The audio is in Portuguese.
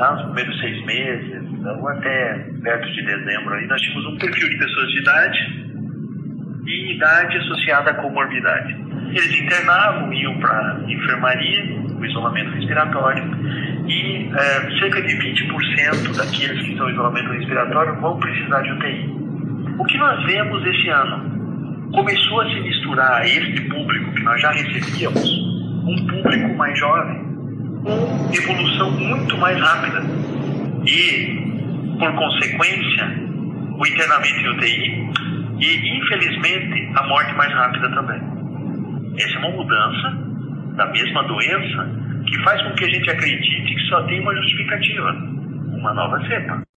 lá nos primeiros seis meses, então até perto de dezembro aí, nós tínhamos um perfil de pessoas de idade e idade associada à comorbidade. Eles internavam, iam para enfermaria, o isolamento respiratório, e é, cerca de 20% daqueles que estão em isolamento respiratório vão precisar de UTI. O que nós vemos esse ano? Começou a se misturar este público que nós já recebíamos, um público mais jovem, evolução muito mais rápida. E, por consequência, o internamento em UTI e, infelizmente, a morte mais rápida também. Essa é uma mudança da mesma doença que faz com que a gente acredite que só tem uma justificativa, uma nova cepa.